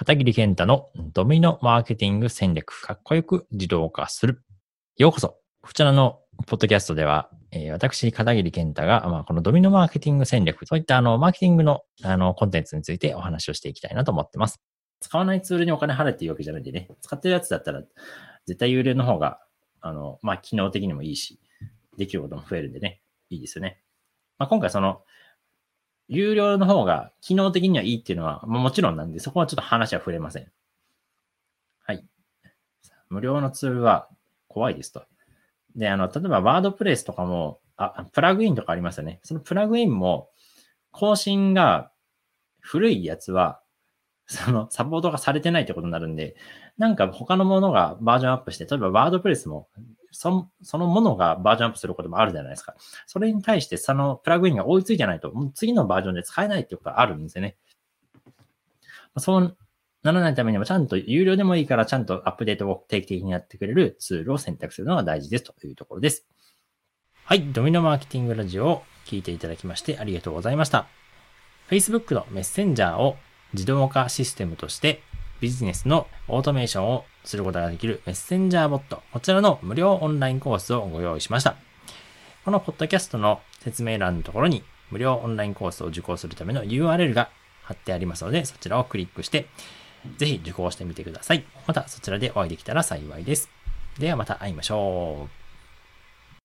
片桐健太のドミノマーケティング戦略、かっこよく自動化する。ようこそ。こちらのポッドキャストでは、えー、私、片桐健太が、まあ、このドミノマーケティング戦略、そういったあの、マーケティングのあの、コンテンツについてお話をしていきたいなと思ってます。使わないツールにお金払っていいわけじゃないんでね、使ってるやつだったら、絶対有料の方が、あの、まあ、機能的にもいいし、できることも増えるんでね、いいですよね。まあ、今回その、有料の方が機能的にはいいっていうのは、もちろんなんで、そこはちょっと話は触れません。はい。無料のツールは怖いですと。で、あの、例えばワードプレスとかも、あ、プラグインとかありますよね。そのプラグインも、更新が古いやつは、そのサポートがされてないってことになるんで、なんか他のものがバージョンアップして、例えばワードプレスもそそのものがバージョンアップすることもあるじゃないですか。それに対してそのプラグインが追いついてないと、もう次のバージョンで使えないってことがあるんですよね。そうならないためにもちゃんと有料でもいいからちゃんとアップデートを定期的にやってくれるツールを選択するのが大事ですというところです。はい。ドミノマーケティングラジオを聞いていただきましてありがとうございました。Facebook のメッセンジャーを自動化システムとしてビジネスのオートメーションをすることができるメッセンジャーボット、こちらの無料オンラインコースをご用意しました。このポッドキャストの説明欄のところに無料オンラインコースを受講するための URL が貼ってありますので、そちらをクリックして、ぜひ受講してみてください。またそちらでお会いできたら幸いです。ではまた会いましょう。